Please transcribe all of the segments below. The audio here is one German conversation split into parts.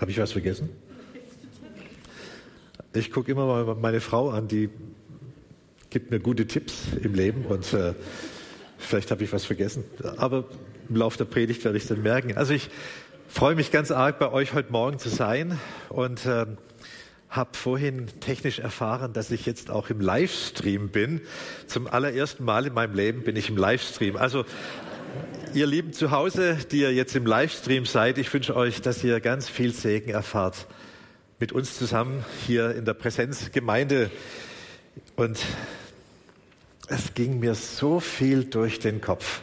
Habe ich was vergessen? Ich gucke immer mal meine Frau an, die gibt mir gute Tipps im Leben und äh, vielleicht habe ich was vergessen. Aber im Laufe der Predigt werde ich es dann merken. Also ich freue mich ganz arg, bei euch heute Morgen zu sein und äh, habe vorhin technisch erfahren, dass ich jetzt auch im Livestream bin. Zum allerersten Mal in meinem Leben bin ich im Livestream. Also ihr Lieben zu Hause, die ihr jetzt im Livestream seid, ich wünsche euch, dass ihr ganz viel Segen erfahrt mit uns zusammen hier in der Präsenzgemeinde. Und es ging mir so viel durch den Kopf.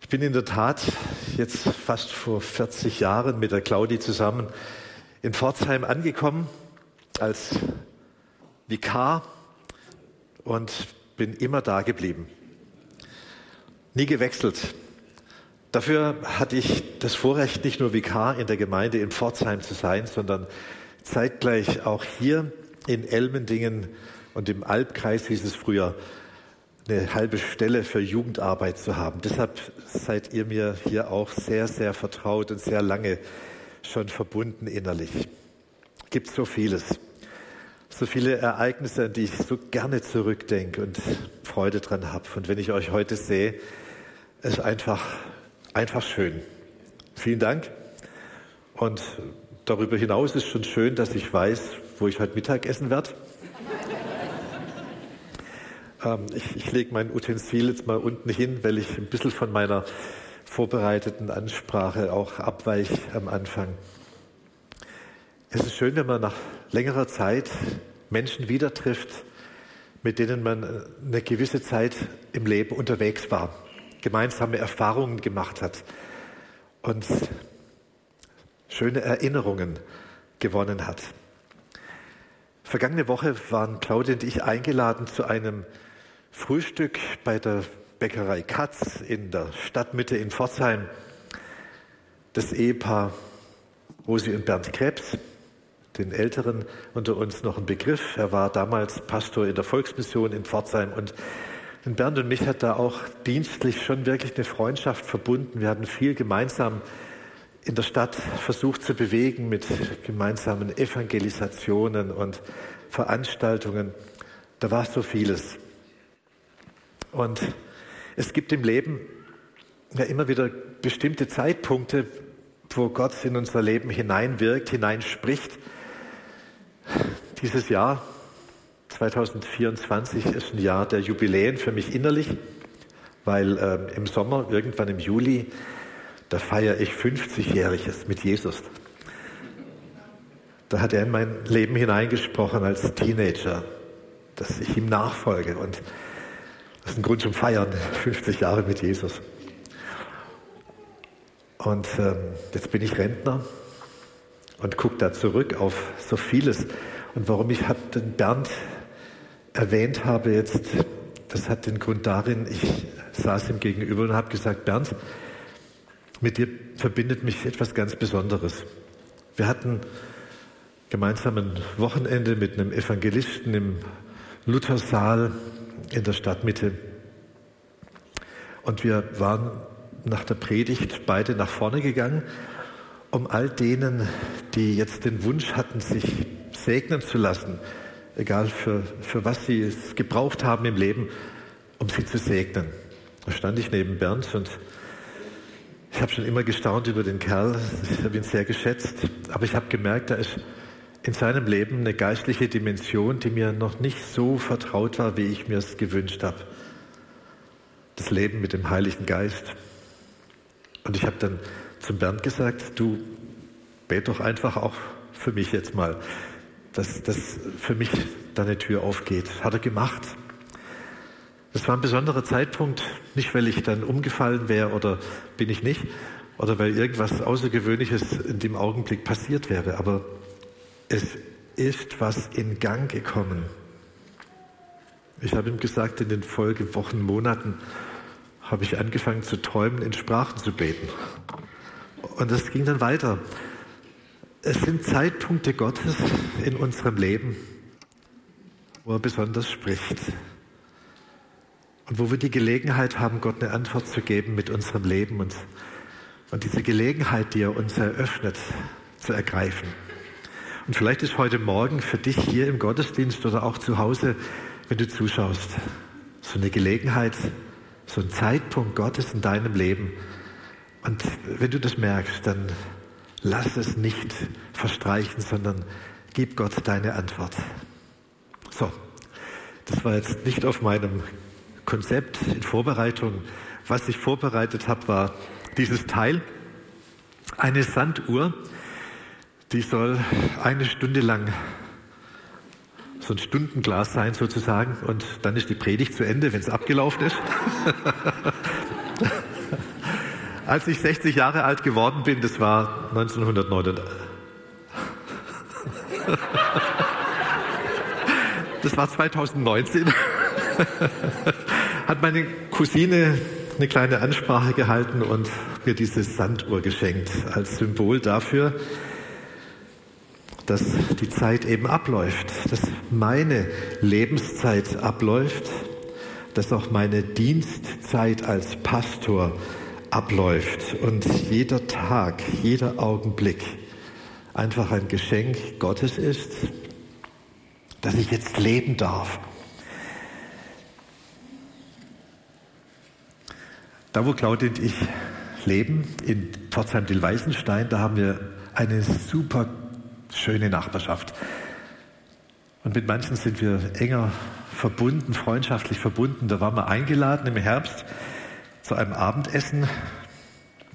Ich bin in der Tat jetzt fast vor 40 Jahren mit der Claudi zusammen in Pforzheim angekommen als Vikar und bin immer da geblieben. Nie gewechselt. Dafür hatte ich das Vorrecht, nicht nur Vikar in der Gemeinde in Pforzheim zu sein, sondern zeitgleich auch hier in Elmendingen und im Albkreis hieß es früher, eine halbe Stelle für Jugendarbeit zu haben. Deshalb seid ihr mir hier auch sehr, sehr vertraut und sehr lange schon verbunden innerlich. Gibt so vieles, so viele Ereignisse, an die ich so gerne zurückdenke und Freude dran habe. Und wenn ich euch heute sehe, ist einfach, einfach schön. Vielen Dank. Und darüber hinaus ist schon schön, dass ich weiß, wo ich heute Mittag essen werde. ähm, ich, ich lege mein Utensil jetzt mal unten hin, weil ich ein bisschen von meiner vorbereiteten Ansprache auch abweiche am Anfang. Es ist schön, wenn man nach längerer Zeit Menschen wieder trifft, mit denen man eine gewisse Zeit im Leben unterwegs war, gemeinsame Erfahrungen gemacht hat und schöne Erinnerungen gewonnen hat. Vergangene Woche waren Claudia und ich eingeladen zu einem Frühstück bei der Bäckerei Katz in der Stadtmitte in Pforzheim. Das Ehepaar Rosi und Bernd Krebs, den Älteren unter uns noch ein Begriff. Er war damals Pastor in der Volksmission in Pforzheim und Bernd und mich hat da auch dienstlich schon wirklich eine Freundschaft verbunden. Wir hatten viel gemeinsam in der Stadt versucht zu bewegen mit gemeinsamen Evangelisationen und Veranstaltungen. Da war so vieles. Und es gibt im Leben ja immer wieder bestimmte Zeitpunkte, wo Gott in unser Leben hineinwirkt, hineinspricht. Dieses Jahr 2024 ist ein Jahr der Jubiläen für mich innerlich, weil äh, im Sommer, irgendwann im Juli, da feiere ich 50-Jähriges mit Jesus. Da hat er in mein Leben hineingesprochen als Teenager, dass ich ihm nachfolge und das ist ein Grund zum Feiern, 50 Jahre mit Jesus. Und ähm, jetzt bin ich Rentner und gucke da zurück auf so vieles. Und warum ich den Bernd erwähnt habe jetzt, das hat den Grund darin, ich saß ihm gegenüber und habe gesagt, Bernd, mit dir verbindet mich etwas ganz Besonderes. Wir hatten gemeinsam ein Wochenende mit einem Evangelisten im Luthersaal in der Stadtmitte. Und wir waren nach der Predigt beide nach vorne gegangen, um all denen, die jetzt den Wunsch hatten, sich segnen zu lassen, egal für, für was sie es gebraucht haben im Leben, um sie zu segnen. Da stand ich neben Bernd und ich habe schon immer gestaunt über den Kerl, ich habe ihn sehr geschätzt, aber ich habe gemerkt, da ist in seinem Leben eine geistliche Dimension, die mir noch nicht so vertraut war, wie ich mir es gewünscht habe. Das Leben mit dem Heiligen Geist. Und ich habe dann zum Bernd gesagt, du bet doch einfach auch für mich jetzt mal, dass, dass für mich deine Tür aufgeht. Hat er gemacht. Das war ein besonderer Zeitpunkt, nicht weil ich dann umgefallen wäre oder bin ich nicht, oder weil irgendwas Außergewöhnliches in dem Augenblick passiert wäre, aber es ist was in Gang gekommen. Ich habe ihm gesagt, in den Folgewochen, Monaten habe ich angefangen zu träumen, in Sprachen zu beten. Und das ging dann weiter. Es sind Zeitpunkte Gottes in unserem Leben, wo er besonders spricht. Und wo wir die Gelegenheit haben, Gott eine Antwort zu geben mit unserem Leben. Und, und diese Gelegenheit, die er uns eröffnet, zu ergreifen. Und vielleicht ist heute Morgen für dich hier im Gottesdienst oder auch zu Hause, wenn du zuschaust, so eine Gelegenheit, so ein Zeitpunkt Gottes in deinem Leben. Und wenn du das merkst, dann lass es nicht verstreichen, sondern gib Gott deine Antwort. So, das war jetzt nicht auf meinem Konzept in Vorbereitung. Was ich vorbereitet habe, war dieses Teil, eine Sanduhr, die soll eine Stunde lang so ein Stundenglas sein sozusagen und dann ist die Predigt zu Ende, wenn es abgelaufen ist. Als ich 60 Jahre alt geworden bin, das war 1999. Das war 2019. Hat meine Cousine eine kleine Ansprache gehalten und mir diese Sanduhr geschenkt als Symbol dafür, dass die Zeit eben abläuft, dass meine Lebenszeit abläuft, dass auch meine Dienstzeit als Pastor abläuft und jeder Tag, jeder Augenblick einfach ein Geschenk Gottes ist, dass ich jetzt leben darf. Da, wo Claudia und ich leben, in Pforzheim-Dill-Weißenstein, da haben wir eine super schöne Nachbarschaft. Und mit manchen sind wir enger verbunden, freundschaftlich verbunden. Da waren wir eingeladen im Herbst zu einem Abendessen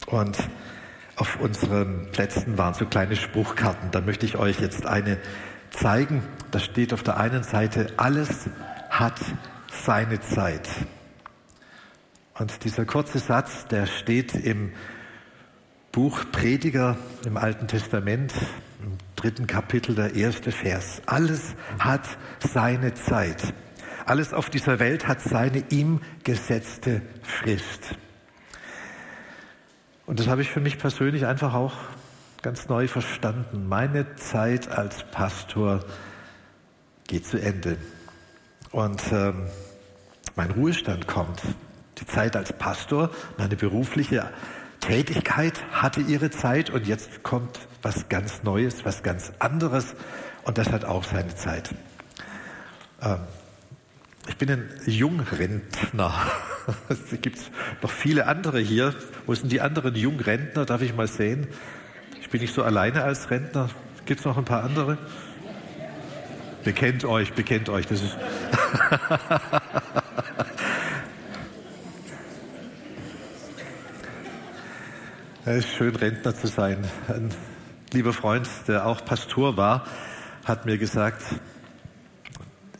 und auf unseren Plätzen waren so kleine Spruchkarten. Da möchte ich euch jetzt eine zeigen. Da steht auf der einen Seite, alles hat seine Zeit. Und dieser kurze Satz, der steht im Buch Prediger im Alten Testament, im dritten Kapitel, der erste Vers. Alles hat seine Zeit. Alles auf dieser Welt hat seine ihm gesetzte Frist. Und das habe ich für mich persönlich einfach auch ganz neu verstanden. Meine Zeit als Pastor geht zu Ende. Und ähm, mein Ruhestand kommt. Die Zeit als Pastor, meine berufliche Tätigkeit hatte ihre Zeit und jetzt kommt was ganz Neues, was ganz anderes und das hat auch seine Zeit. Ähm, ich bin ein Jungrentner. Es gibt noch viele andere hier. Wo sind die anderen Jungrentner? Darf ich mal sehen? Ich bin nicht so alleine als Rentner. Gibt es noch ein paar andere? Bekennt euch, bekennt euch. Das ist Es ist schön, Rentner zu sein. Ein lieber Freund, der auch Pastor war, hat mir gesagt,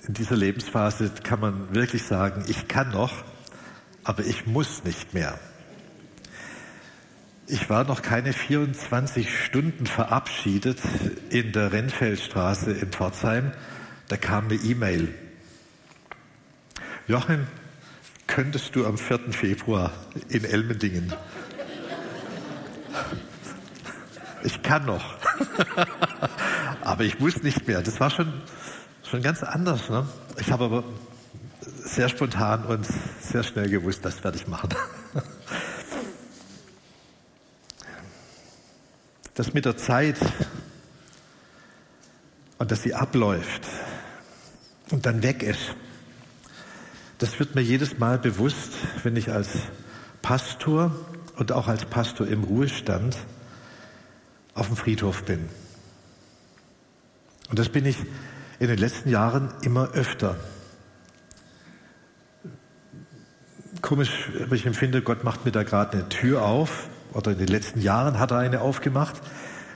in dieser Lebensphase kann man wirklich sagen, ich kann noch, aber ich muss nicht mehr. Ich war noch keine 24 Stunden verabschiedet in der Rennfeldstraße in Pforzheim. Da kam eine E-Mail. Joachim, könntest du am 4. Februar in Elmendingen ich kann noch. aber ich muss nicht mehr. Das war schon, schon ganz anders. Ne? Ich habe aber sehr spontan und sehr schnell gewusst, das werde ich machen. Das mit der Zeit und dass sie abläuft und dann weg ist, das wird mir jedes Mal bewusst, wenn ich als Pastor und auch als Pastor im Ruhestand auf dem Friedhof bin. Und das bin ich in den letzten Jahren immer öfter. Komisch, aber ich empfinde, Gott macht mir da gerade eine Tür auf, oder in den letzten Jahren hat er eine aufgemacht,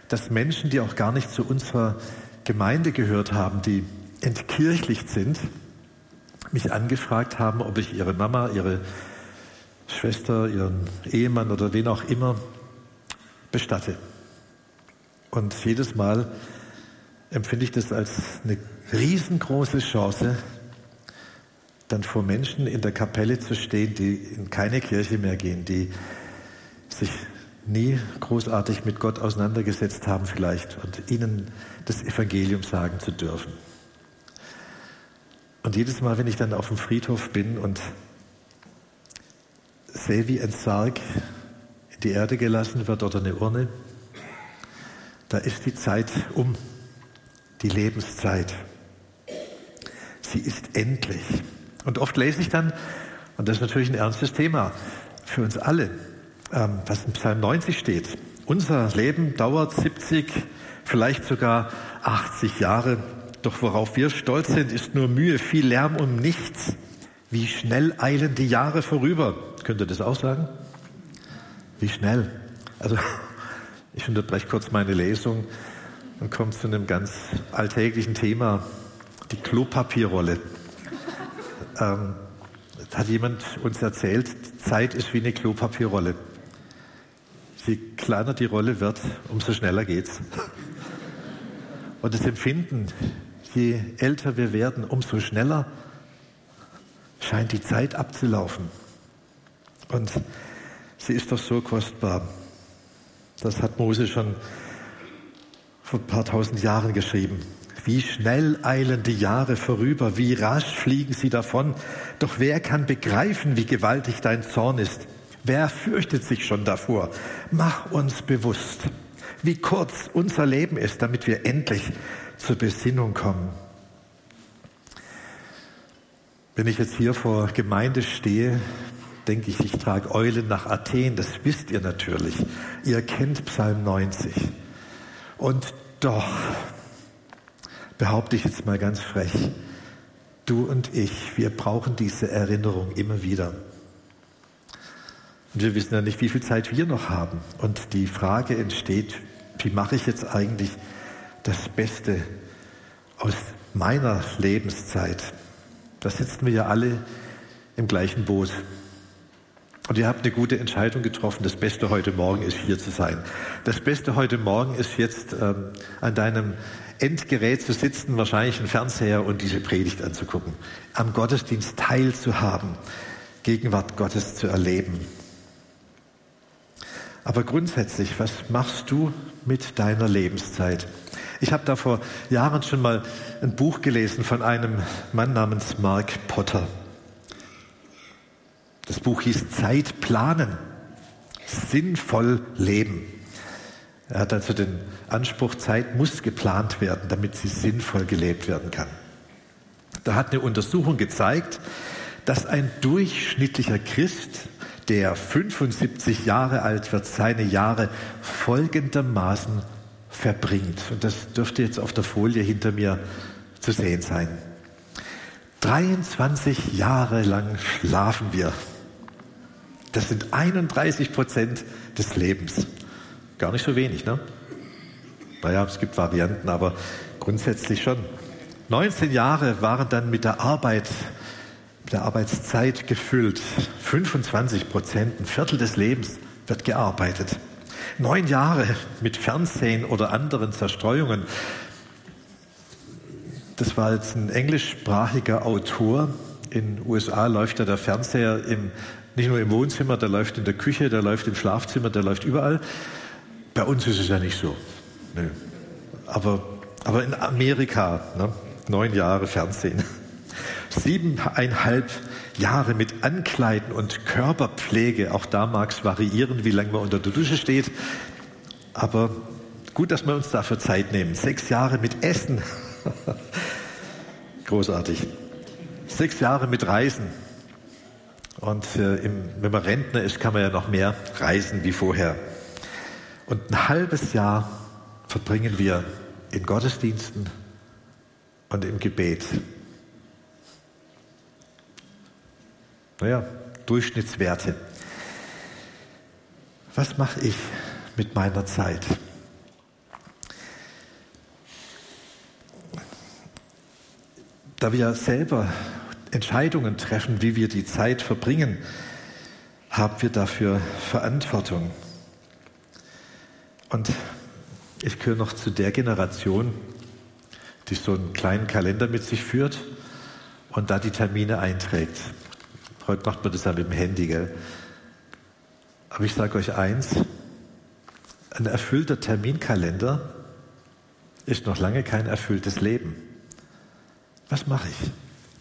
dass Menschen, die auch gar nicht zu unserer Gemeinde gehört haben, die entkirchlicht sind, mich angefragt haben, ob ich ihre Mama, ihre Schwester, ihren Ehemann oder wen auch immer bestatte. Und jedes Mal empfinde ich das als eine riesengroße Chance, dann vor Menschen in der Kapelle zu stehen, die in keine Kirche mehr gehen, die sich nie großartig mit Gott auseinandergesetzt haben vielleicht und ihnen das Evangelium sagen zu dürfen. Und jedes Mal, wenn ich dann auf dem Friedhof bin und sehe, wie ein Sarg in die Erde gelassen wird oder eine Urne, Da ist die Zeit um, die Lebenszeit. Sie ist endlich. Und oft lese ich dann, und das ist natürlich ein ernstes Thema für uns alle, ähm, was in Psalm 90 steht. Unser Leben dauert 70, vielleicht sogar 80 Jahre. Doch worauf wir stolz sind, ist nur Mühe, viel Lärm um nichts. Wie schnell eilen die Jahre vorüber. Könnt ihr das auch sagen? Wie schnell? Also, ich unterbreche kurz meine Lesung und komme zu einem ganz alltäglichen Thema, die Klopapierrolle. Ähm, hat jemand uns erzählt, Zeit ist wie eine Klopapierrolle. Je kleiner die Rolle wird, umso schneller geht's. Und das Empfinden, je älter wir werden, umso schneller scheint die Zeit abzulaufen. Und sie ist doch so kostbar. Das hat Mose schon vor ein paar tausend Jahren geschrieben. Wie schnell eilen die Jahre vorüber, wie rasch fliegen sie davon. Doch wer kann begreifen, wie gewaltig dein Zorn ist? Wer fürchtet sich schon davor? Mach uns bewusst, wie kurz unser Leben ist, damit wir endlich zur Besinnung kommen. Wenn ich jetzt hier vor Gemeinde stehe, denke ich, ich trage Eulen nach Athen, das wisst ihr natürlich. Ihr kennt Psalm 90. Und doch, behaupte ich jetzt mal ganz frech, du und ich, wir brauchen diese Erinnerung immer wieder. Und wir wissen ja nicht, wie viel Zeit wir noch haben. Und die Frage entsteht, wie mache ich jetzt eigentlich das Beste aus meiner Lebenszeit? Da sitzen wir ja alle im gleichen Boot. Und ihr habt eine gute Entscheidung getroffen. Das Beste heute Morgen ist hier zu sein. Das Beste heute Morgen ist jetzt ähm, an deinem Endgerät zu sitzen, wahrscheinlich ein Fernseher und diese Predigt anzugucken. Am Gottesdienst teilzuhaben, Gegenwart Gottes zu erleben. Aber grundsätzlich, was machst du mit deiner Lebenszeit? Ich habe da vor Jahren schon mal ein Buch gelesen von einem Mann namens Mark Potter. Das Buch hieß Zeit planen, sinnvoll leben. Er hat also den Anspruch, Zeit muss geplant werden, damit sie sinnvoll gelebt werden kann. Da hat eine Untersuchung gezeigt, dass ein durchschnittlicher Christ, der 75 Jahre alt wird, seine Jahre folgendermaßen verbringt. Und das dürfte jetzt auf der Folie hinter mir zu sehen sein. 23 Jahre lang schlafen wir. Das sind 31 Prozent des Lebens. Gar nicht so wenig, ne? Naja, es gibt Varianten, aber grundsätzlich schon. 19 Jahre waren dann mit der Arbeit, mit der Arbeitszeit gefüllt. 25 Prozent, ein Viertel des Lebens wird gearbeitet. Neun Jahre mit Fernsehen oder anderen Zerstreuungen. Das war jetzt ein englischsprachiger Autor. In den USA läuft ja der Fernseher im nicht nur im Wohnzimmer, der läuft in der Küche, der läuft im Schlafzimmer, der läuft überall. Bei uns ist es ja nicht so. Nö. Aber, aber in Amerika, ne, neun Jahre Fernsehen, siebeneinhalb Jahre mit Ankleiden und Körperpflege. Auch da mag es variieren, wie lange man unter der Dusche steht. Aber gut, dass wir uns dafür Zeit nehmen. Sechs Jahre mit Essen. Großartig. Sechs Jahre mit Reisen. Und äh, im, wenn man Rentner ist, kann man ja noch mehr reisen wie vorher. Und ein halbes Jahr verbringen wir in Gottesdiensten und im Gebet. Naja, Durchschnittswerte. Was mache ich mit meiner Zeit? Da wir selber Entscheidungen treffen, wie wir die Zeit verbringen, haben wir dafür Verantwortung. Und ich gehöre noch zu der Generation, die so einen kleinen Kalender mit sich führt und da die Termine einträgt. Heute macht man das ja mit dem Handy, gell? Aber ich sage euch eins, ein erfüllter Terminkalender ist noch lange kein erfülltes Leben. Was mache ich?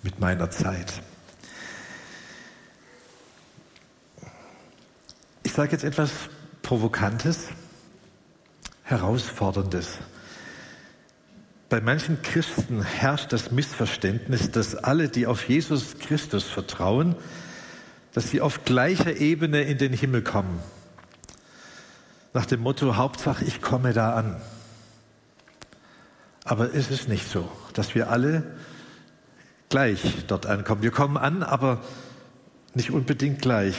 Mit meiner Zeit. Ich sage jetzt etwas Provokantes. Herausforderndes. Bei manchen Christen herrscht das Missverständnis, dass alle, die auf Jesus Christus vertrauen, dass sie auf gleicher Ebene in den Himmel kommen. Nach dem Motto, Hauptsache, ich komme da an. Aber es ist nicht so, dass wir alle gleich dort ankommen. Wir kommen an, aber nicht unbedingt gleich.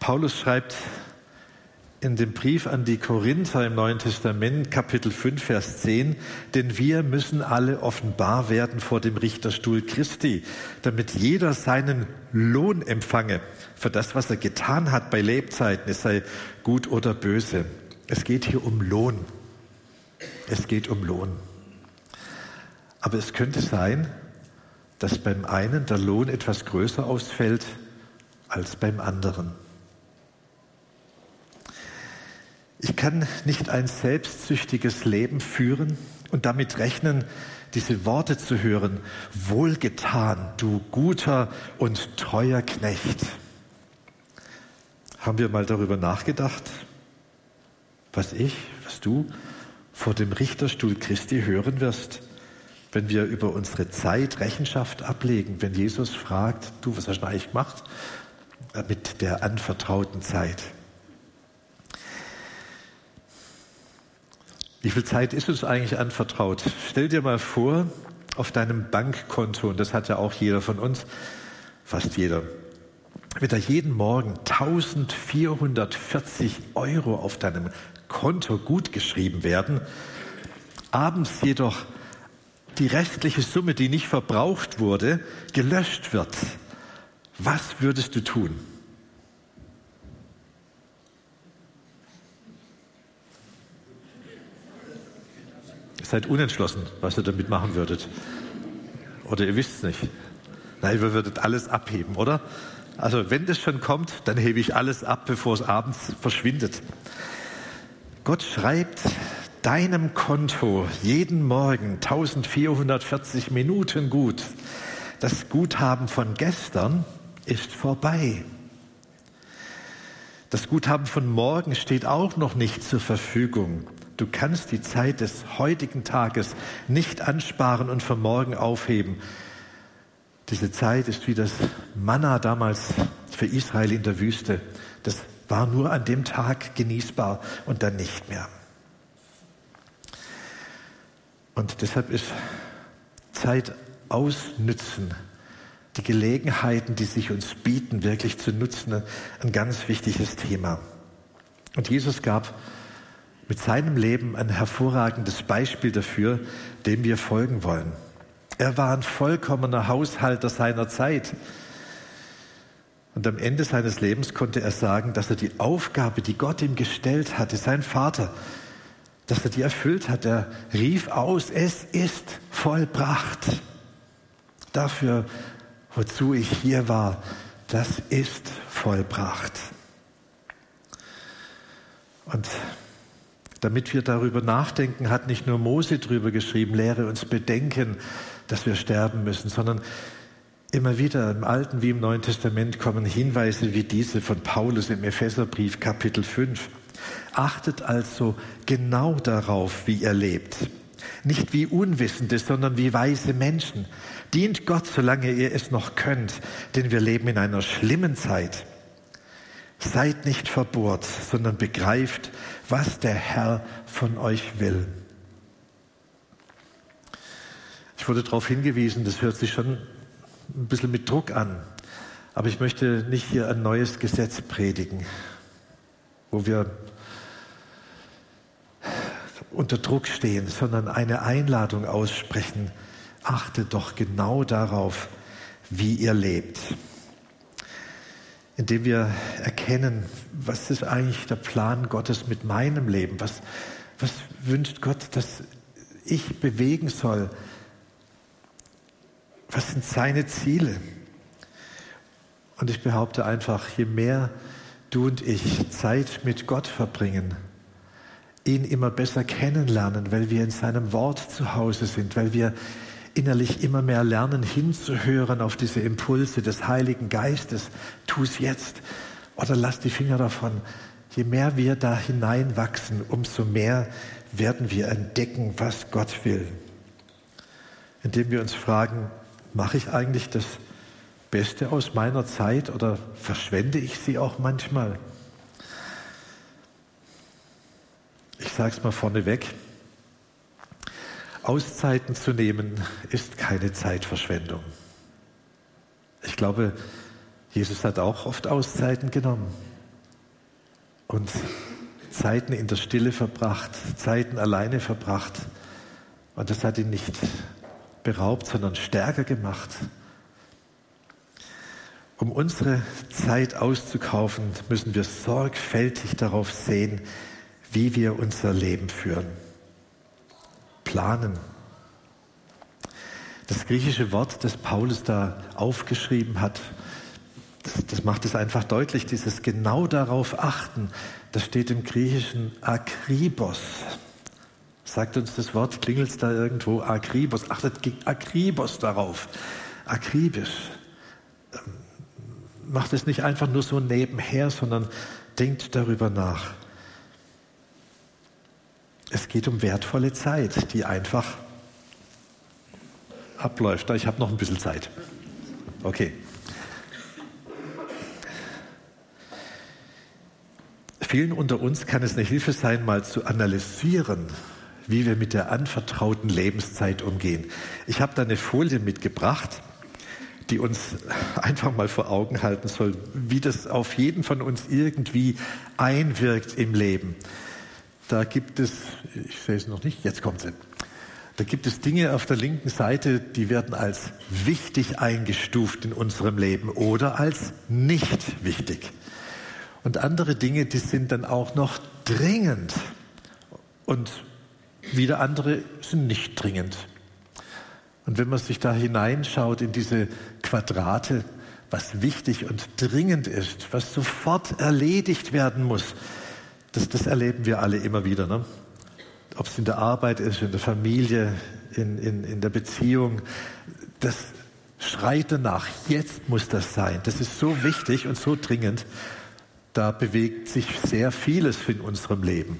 Paulus schreibt in dem Brief an die Korinther im Neuen Testament, Kapitel 5, Vers 10, denn wir müssen alle offenbar werden vor dem Richterstuhl Christi, damit jeder seinen Lohn empfange für das, was er getan hat bei Lebzeiten, es sei gut oder böse. Es geht hier um Lohn. Es geht um Lohn. Aber es könnte sein, dass beim einen der Lohn etwas größer ausfällt als beim anderen. Ich kann nicht ein selbstsüchtiges Leben führen und damit rechnen, diese Worte zu hören, wohlgetan, du guter und treuer Knecht. Haben wir mal darüber nachgedacht, was ich, was du vor dem Richterstuhl Christi hören wirst, wenn wir über unsere Zeit Rechenschaft ablegen, wenn Jesus fragt, du, was hast du eigentlich gemacht mit der anvertrauten Zeit? Wie viel Zeit ist uns eigentlich anvertraut? Stell dir mal vor, auf deinem Bankkonto, und das hat ja auch jeder von uns, fast jeder, wird da jeden Morgen 1440 Euro auf deinem Konto gutgeschrieben werden, abends jedoch die restliche Summe, die nicht verbraucht wurde, gelöscht wird. Was würdest du tun? seid unentschlossen, was ihr damit machen würdet. Oder ihr wisst es nicht. Nein, ihr würdet alles abheben, oder? Also wenn das schon kommt, dann hebe ich alles ab, bevor es abends verschwindet. Gott schreibt deinem Konto jeden Morgen 1440 Minuten gut. Das Guthaben von gestern ist vorbei. Das Guthaben von morgen steht auch noch nicht zur Verfügung. Du kannst die Zeit des heutigen Tages nicht ansparen und für morgen aufheben. Diese Zeit ist wie das Manna damals für Israel in der Wüste. Das war nur an dem Tag genießbar und dann nicht mehr. Und deshalb ist Zeit ausnützen, die Gelegenheiten, die sich uns bieten, wirklich zu nutzen, ein ganz wichtiges Thema. Und Jesus gab mit seinem Leben ein hervorragendes Beispiel dafür, dem wir folgen wollen. Er war ein vollkommener Haushalter seiner Zeit. Und am Ende seines Lebens konnte er sagen, dass er die Aufgabe, die Gott ihm gestellt hatte, sein Vater, dass er die erfüllt hat. Er rief aus, es ist vollbracht. Dafür, wozu ich hier war, das ist vollbracht. Und damit wir darüber nachdenken, hat nicht nur Mose drüber geschrieben, lehre uns bedenken, dass wir sterben müssen, sondern immer wieder im Alten wie im Neuen Testament kommen Hinweise wie diese von Paulus im Epheserbrief Kapitel 5. Achtet also genau darauf, wie ihr lebt. Nicht wie Unwissende, sondern wie weise Menschen. Dient Gott, solange ihr es noch könnt, denn wir leben in einer schlimmen Zeit. Seid nicht verbohrt, sondern begreift, was der Herr von euch will. Ich wurde darauf hingewiesen, das hört sich schon ein bisschen mit Druck an. Aber ich möchte nicht hier ein neues Gesetz predigen, wo wir unter Druck stehen, sondern eine Einladung aussprechen. Achtet doch genau darauf, wie ihr lebt indem wir erkennen, was ist eigentlich der Plan Gottes mit meinem Leben? Was, was wünscht Gott, dass ich bewegen soll? Was sind seine Ziele? Und ich behaupte einfach, je mehr du und ich Zeit mit Gott verbringen, ihn immer besser kennenlernen, weil wir in seinem Wort zu Hause sind, weil wir innerlich immer mehr lernen, hinzuhören auf diese Impulse des Heiligen Geistes. Tu es jetzt oder lass die Finger davon. je mehr wir da hineinwachsen, umso mehr werden wir entdecken, was Gott will. Indem wir uns fragen, mache ich eigentlich das Beste aus meiner Zeit oder verschwende ich sie auch manchmal? Ich sage es mal vorneweg, Auszeiten zu nehmen ist keine Zeitverschwendung. Ich glaube, Jesus hat auch oft Auszeiten genommen und Zeiten in der Stille verbracht, Zeiten alleine verbracht. Und das hat ihn nicht beraubt, sondern stärker gemacht. Um unsere Zeit auszukaufen, müssen wir sorgfältig darauf sehen, wie wir unser Leben führen. Planen. Das griechische Wort, das Paulus da aufgeschrieben hat, das, das macht es einfach deutlich, dieses genau darauf achten. Das steht im Griechischen Akribos. Sagt uns das Wort, klingelt es da irgendwo? Akribos. Achtet Akribos darauf. Akribisch. Macht es nicht einfach nur so nebenher, sondern denkt darüber nach. Es geht um wertvolle Zeit, die einfach abläuft. Ich habe noch ein bisschen Zeit. Okay. Vielen unter uns kann es eine Hilfe sein, mal zu analysieren, wie wir mit der anvertrauten Lebenszeit umgehen. Ich habe da eine Folie mitgebracht, die uns einfach mal vor Augen halten soll, wie das auf jeden von uns irgendwie einwirkt im Leben. Da gibt es, ich sehe es noch nicht, jetzt kommt sie. Da gibt es Dinge auf der linken Seite, die werden als wichtig eingestuft in unserem Leben oder als nicht wichtig. Und andere Dinge, die sind dann auch noch dringend. Und wieder andere sind nicht dringend. Und wenn man sich da hineinschaut in diese Quadrate, was wichtig und dringend ist, was sofort erledigt werden muss, das, das erleben wir alle immer wieder. Ne? Ob es in der Arbeit ist, in der Familie, in, in, in der Beziehung, das schreit danach. Jetzt muss das sein. Das ist so wichtig und so dringend da bewegt sich sehr vieles in unserem Leben.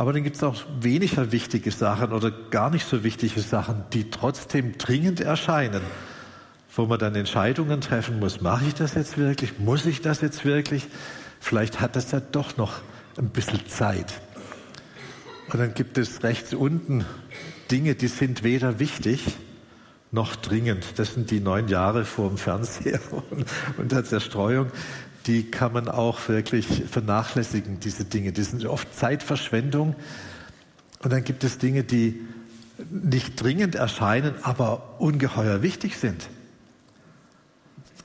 Aber dann gibt es auch weniger wichtige Sachen oder gar nicht so wichtige Sachen, die trotzdem dringend erscheinen, wo man dann Entscheidungen treffen muss. Mache ich das jetzt wirklich? Muss ich das jetzt wirklich? Vielleicht hat das ja doch noch ein bisschen Zeit. Und dann gibt es rechts unten Dinge, die sind weder wichtig noch dringend. Das sind die neun Jahre vor dem Fernseher und der Zerstreuung die kann man auch wirklich vernachlässigen, diese Dinge. Die sind oft Zeitverschwendung. Und dann gibt es Dinge, die nicht dringend erscheinen, aber ungeheuer wichtig sind,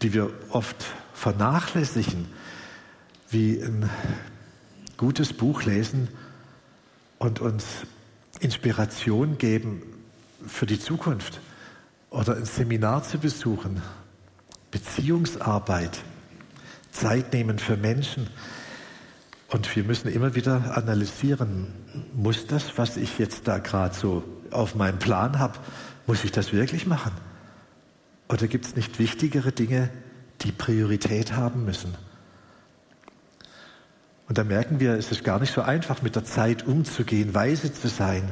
die wir oft vernachlässigen, wie ein gutes Buch lesen und uns Inspiration geben für die Zukunft oder ein Seminar zu besuchen, Beziehungsarbeit. Zeit nehmen für Menschen. Und wir müssen immer wieder analysieren, muss das, was ich jetzt da gerade so auf meinem Plan habe, muss ich das wirklich machen? Oder gibt es nicht wichtigere Dinge, die Priorität haben müssen? Und da merken wir, es ist gar nicht so einfach, mit der Zeit umzugehen, weise zu sein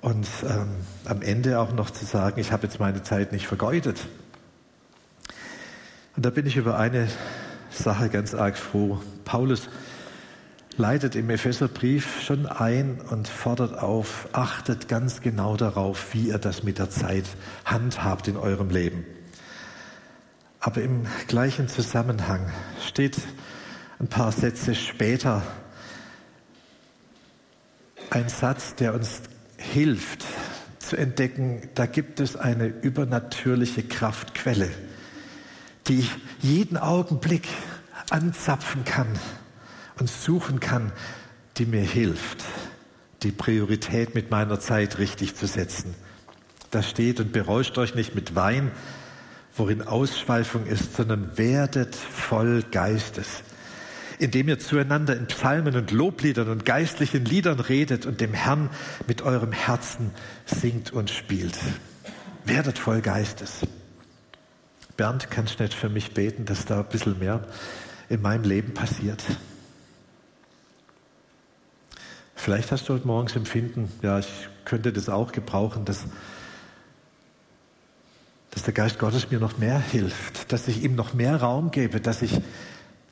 und ähm, am Ende auch noch zu sagen, ich habe jetzt meine Zeit nicht vergeudet. Und da bin ich über eine Sache ganz arg froh. Paulus leitet im Epheserbrief schon ein und fordert auf, achtet ganz genau darauf, wie ihr das mit der Zeit handhabt in eurem Leben. Aber im gleichen Zusammenhang steht ein paar Sätze später ein Satz, der uns hilft zu entdecken, da gibt es eine übernatürliche Kraftquelle die ich jeden Augenblick anzapfen kann und suchen kann, die mir hilft, die Priorität mit meiner Zeit richtig zu setzen. Da steht und berauscht euch nicht mit Wein, worin Ausschweifung ist, sondern werdet voll Geistes, indem ihr zueinander in Psalmen und Lobliedern und geistlichen Liedern redet und dem Herrn mit eurem Herzen singt und spielt. Werdet voll Geistes. Bernd, kannst du nicht für mich beten, dass da ein bisschen mehr in meinem Leben passiert? Vielleicht hast du heute morgens Empfinden, ja, ich könnte das auch gebrauchen, dass, dass der Geist Gottes mir noch mehr hilft, dass ich ihm noch mehr Raum gebe, dass ich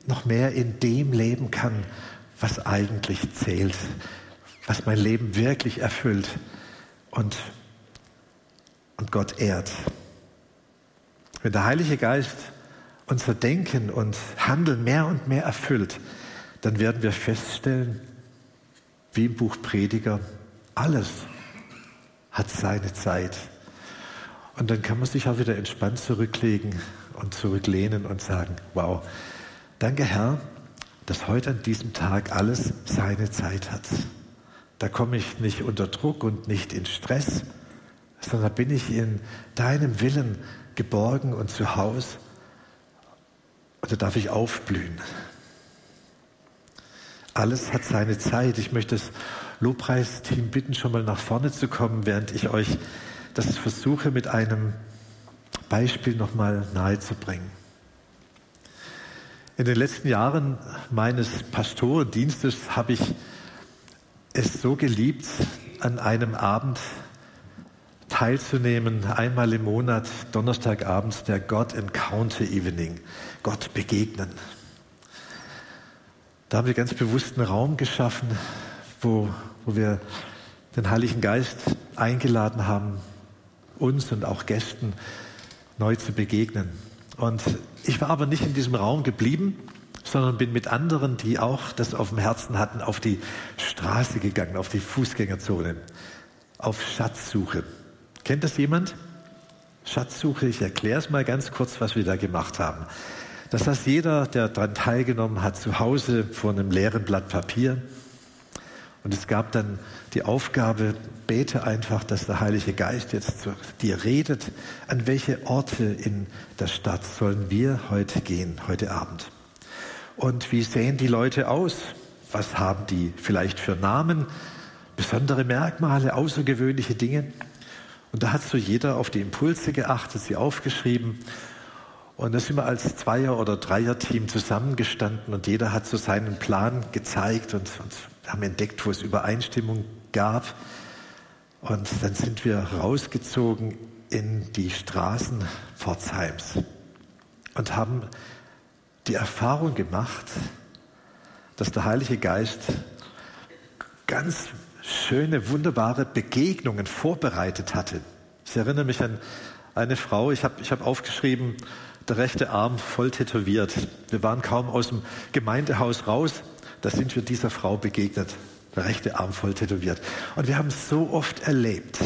noch mehr in dem leben kann, was eigentlich zählt, was mein Leben wirklich erfüllt und, und Gott ehrt. Wenn der Heilige Geist unser Denken und Handeln mehr und mehr erfüllt, dann werden wir feststellen, wie im Buch Prediger, alles hat seine Zeit. Und dann kann man sich auch wieder entspannt zurücklegen und zurücklehnen und sagen, wow, danke Herr, dass heute an diesem Tag alles seine Zeit hat. Da komme ich nicht unter Druck und nicht in Stress, sondern bin ich in deinem Willen geborgen und zu Hause. Da darf ich aufblühen. Alles hat seine Zeit. Ich möchte das Lobpreisteam bitten, schon mal nach vorne zu kommen, während ich euch das versuche mit einem Beispiel nochmal nahezubringen. In den letzten Jahren meines Pastorendienstes habe ich es so geliebt, an einem Abend teilzunehmen, einmal im Monat, Donnerstagabends, der God Encounter Evening, Gott begegnen. Da haben wir ganz bewusst einen Raum geschaffen, wo, wo wir den Heiligen Geist eingeladen haben, uns und auch Gästen neu zu begegnen. Und ich war aber nicht in diesem Raum geblieben, sondern bin mit anderen, die auch das auf dem Herzen hatten, auf die Straße gegangen, auf die Fußgängerzone, auf Schatzsuche. Kennt das jemand? Schatzsuche, ich erkläre es mal ganz kurz, was wir da gemacht haben. Das heißt, jeder, der daran teilgenommen hat, zu Hause vor einem leeren Blatt Papier. Und es gab dann die Aufgabe, bete einfach, dass der Heilige Geist jetzt zu dir redet. An welche Orte in der Stadt sollen wir heute gehen, heute Abend? Und wie sehen die Leute aus? Was haben die vielleicht für Namen? Besondere Merkmale, außergewöhnliche Dinge? Und da hat so jeder auf die Impulse geachtet, sie aufgeschrieben und da sind wir als Zweier- oder Dreier-Team zusammengestanden und jeder hat so seinen Plan gezeigt und, und haben entdeckt, wo es Übereinstimmung gab. Und dann sind wir rausgezogen in die Straßen Pforzheims und haben die Erfahrung gemacht, dass der Heilige Geist ganz schöne, wunderbare Begegnungen vorbereitet hatte. Ich erinnere mich an eine Frau, ich habe ich hab aufgeschrieben, der rechte Arm voll tätowiert. Wir waren kaum aus dem Gemeindehaus raus, da sind wir dieser Frau begegnet. Der rechte Arm voll tätowiert. Und wir haben so oft erlebt,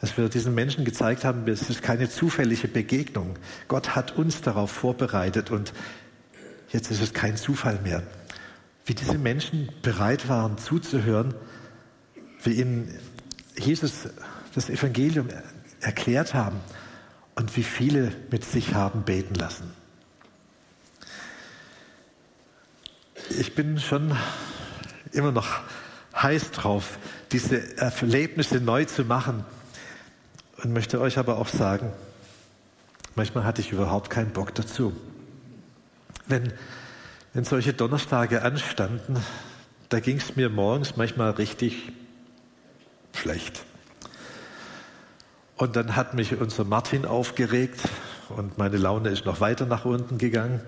dass wir diesen Menschen gezeigt haben, es ist keine zufällige Begegnung. Gott hat uns darauf vorbereitet und jetzt ist es kein Zufall mehr. Wie diese Menschen bereit waren zuzuhören, wie ihnen Jesus das Evangelium erklärt haben und wie viele mit sich haben beten lassen. Ich bin schon immer noch heiß drauf, diese Erlebnisse neu zu machen und möchte euch aber auch sagen, manchmal hatte ich überhaupt keinen Bock dazu. Wenn, wenn solche Donnerstage anstanden, da ging es mir morgens manchmal richtig schlecht. Und dann hat mich unser Martin aufgeregt und meine Laune ist noch weiter nach unten gegangen.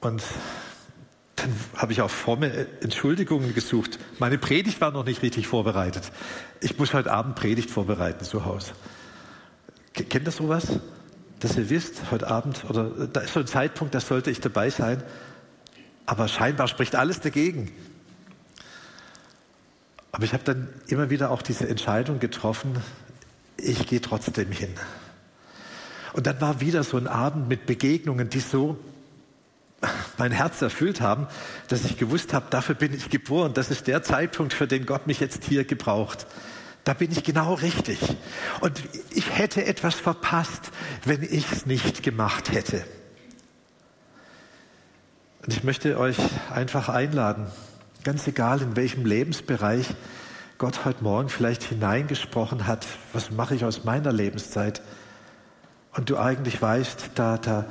Und dann habe ich auch fromme Entschuldigungen gesucht. Meine Predigt war noch nicht richtig vorbereitet. Ich muss heute Abend Predigt vorbereiten zu Hause. Kennt ihr sowas? Dass ihr wisst, heute Abend, oder da ist so ein Zeitpunkt, da sollte ich dabei sein, aber scheinbar spricht alles dagegen. Aber ich habe dann immer wieder auch diese Entscheidung getroffen, ich gehe trotzdem hin. Und dann war wieder so ein Abend mit Begegnungen, die so mein Herz erfüllt haben, dass ich gewusst habe, dafür bin ich geboren. Das ist der Zeitpunkt, für den Gott mich jetzt hier gebraucht. Da bin ich genau richtig. Und ich hätte etwas verpasst, wenn ich es nicht gemacht hätte. Und ich möchte euch einfach einladen, ganz egal in welchem Lebensbereich, Gott heute Morgen vielleicht hineingesprochen hat, was mache ich aus meiner Lebenszeit? Und du eigentlich weißt, da, da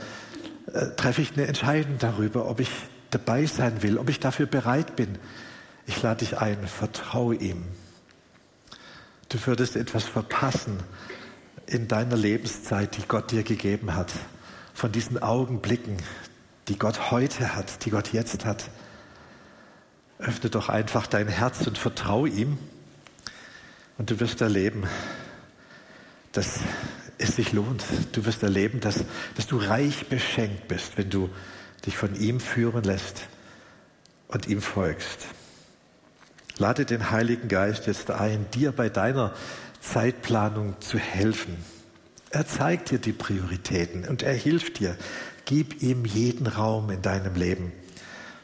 äh, treffe ich eine Entscheidung darüber, ob ich dabei sein will, ob ich dafür bereit bin. Ich lade dich ein, vertraue ihm. Du würdest etwas verpassen in deiner Lebenszeit, die Gott dir gegeben hat, von diesen Augenblicken, die Gott heute hat, die Gott jetzt hat. Öffne doch einfach dein Herz und vertraue ihm und du wirst erleben, dass es sich lohnt. Du wirst erleben, dass, dass du reich beschenkt bist, wenn du dich von ihm führen lässt und ihm folgst. Lade den Heiligen Geist jetzt ein, dir bei deiner Zeitplanung zu helfen. Er zeigt dir die Prioritäten und er hilft dir. Gib ihm jeden Raum in deinem Leben.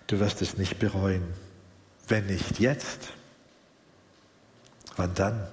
Du wirst es nicht bereuen. Wenn nicht jetzt, wann dann?